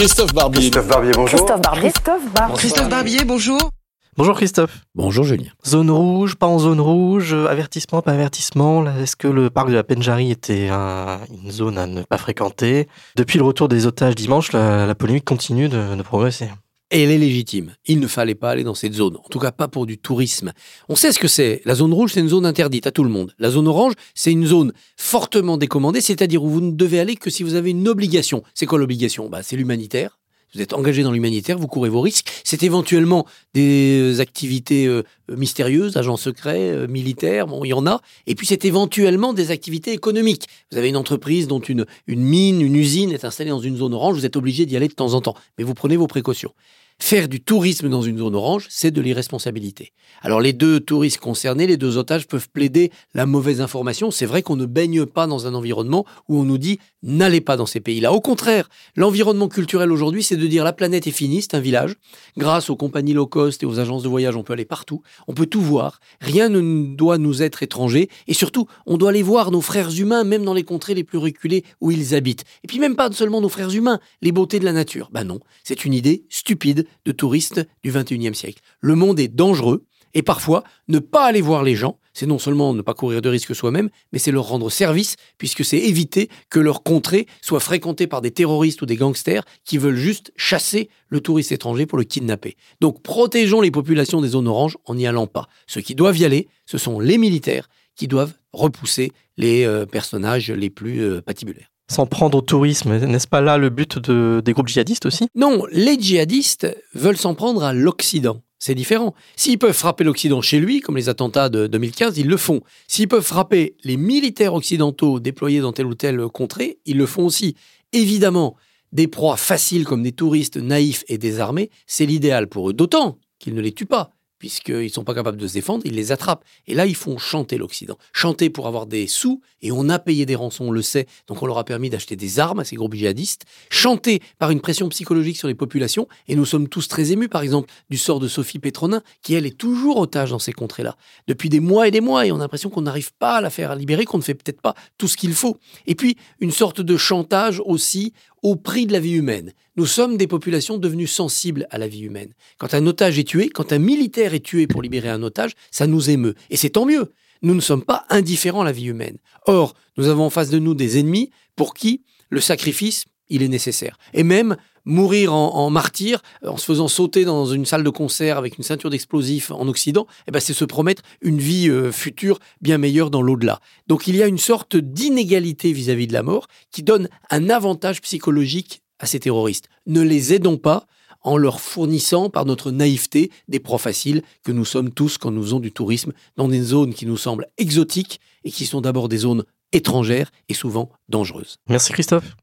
Christophe Barbier. Christophe Barbier, bonjour. Christophe Barbier. Christophe Barbier. Christophe Barbier, bonjour. Bonjour Christophe. Bonjour Julien. Zone rouge, pas en zone rouge, avertissement, pas avertissement. Est-ce que le parc de la Penjari était une zone à ne pas fréquenter? Depuis le retour des otages dimanche, la, polémique continue de progresser. Elle est légitime. Il ne fallait pas aller dans cette zone. En tout cas, pas pour du tourisme. On sait ce que c'est. La zone rouge, c'est une zone interdite à tout le monde. La zone orange, c'est une zone fortement décommandée, c'est-à-dire où vous ne devez aller que si vous avez une obligation. C'est quoi l'obligation? Bah, C'est l'humanitaire. Vous êtes engagé dans l'humanitaire, vous courez vos risques. C'est éventuellement des activités euh, mystérieuses, agents secrets, euh, militaires, bon, il y en a. Et puis c'est éventuellement des activités économiques. Vous avez une entreprise dont une, une mine, une usine est installée dans une zone orange, vous êtes obligé d'y aller de temps en temps. Mais vous prenez vos précautions. Faire du tourisme dans une zone orange, c'est de l'irresponsabilité. Alors les deux touristes concernés, les deux otages peuvent plaider la mauvaise information. C'est vrai qu'on ne baigne pas dans un environnement où on nous dit n'allez pas dans ces pays-là. Au contraire, l'environnement culturel aujourd'hui, c'est de dire la planète est finie, c'est un village. Grâce aux compagnies low cost et aux agences de voyage, on peut aller partout, on peut tout voir. Rien ne doit nous être étranger et surtout, on doit aller voir nos frères humains, même dans les contrées les plus reculées où ils habitent. Et puis même pas seulement nos frères humains, les beautés de la nature. Ben non, c'est une idée stupide de touristes du 21e siècle. Le monde est dangereux et parfois, ne pas aller voir les gens, c'est non seulement ne pas courir de risques soi-même, mais c'est leur rendre service, puisque c'est éviter que leur contrée soit fréquentée par des terroristes ou des gangsters qui veulent juste chasser le touriste étranger pour le kidnapper. Donc protégeons les populations des zones oranges en n'y allant pas. Ceux qui doivent y aller, ce sont les militaires qui doivent repousser les euh, personnages les plus euh, patibulaires s'en prendre au tourisme. N'est-ce pas là le but des groupes djihadistes aussi? Non, les djihadistes veulent s'en prendre à l'Occident. C'est différent. S'ils peuvent frapper l'Occident chez lui, comme les attentats de 2015, ils le font. S'ils peuvent frapper les militaires occidentaux déployés dans telle ou telle contrée, ils le font aussi. Évidemment, des proies faciles comme des touristes naïfs et désarmés, c'est l'idéal pour eux, d'autant qu'ils ne les tuent pas puisqu'ils ne sont pas capables de se défendre, ils les attrapent. Et là, ils font chanter l'Occident. Chanter pour avoir des sous, et on a payé des rançons, on le sait, donc on leur a permis d'acheter des armes à ces groupes djihadistes. Chanter par une pression psychologique sur les populations, et nous sommes tous très émus, par exemple, du sort de Sophie Pétronin, qui elle est toujours otage dans ces contrées-là, depuis des mois et des mois, et on a l'impression qu'on n'arrive pas à la faire libérer, qu'on ne fait peut-être pas tout ce qu'il faut. Et puis, une sorte de chantage aussi au prix de la vie humaine. Nous sommes des populations devenues sensibles à la vie humaine. Quand un otage est tué, quand un militaire est tué pour libérer un otage, ça nous émeut. Et c'est tant mieux. Nous ne sommes pas indifférents à la vie humaine. Or, nous avons en face de nous des ennemis pour qui le sacrifice, il est nécessaire. Et même mourir en, martyr, en se faisant sauter dans une salle de concert avec une ceinture d'explosifs en Occident, eh ben c'est se promettre une vie euh, future bien meilleure dans l'au-delà. Donc il y a une sorte d'inégalité vis-à-vis de la mort qui donne un avantage psychologique à ces terroristes. Ne les aidons pas en leur fournissant par notre naïveté des proies faciles que nous sommes tous quand nous faisons du tourisme dans des zones qui nous semblent exotiques et qui sont d'abord des zones étrangères et souvent dangereuses. Merci Christophe.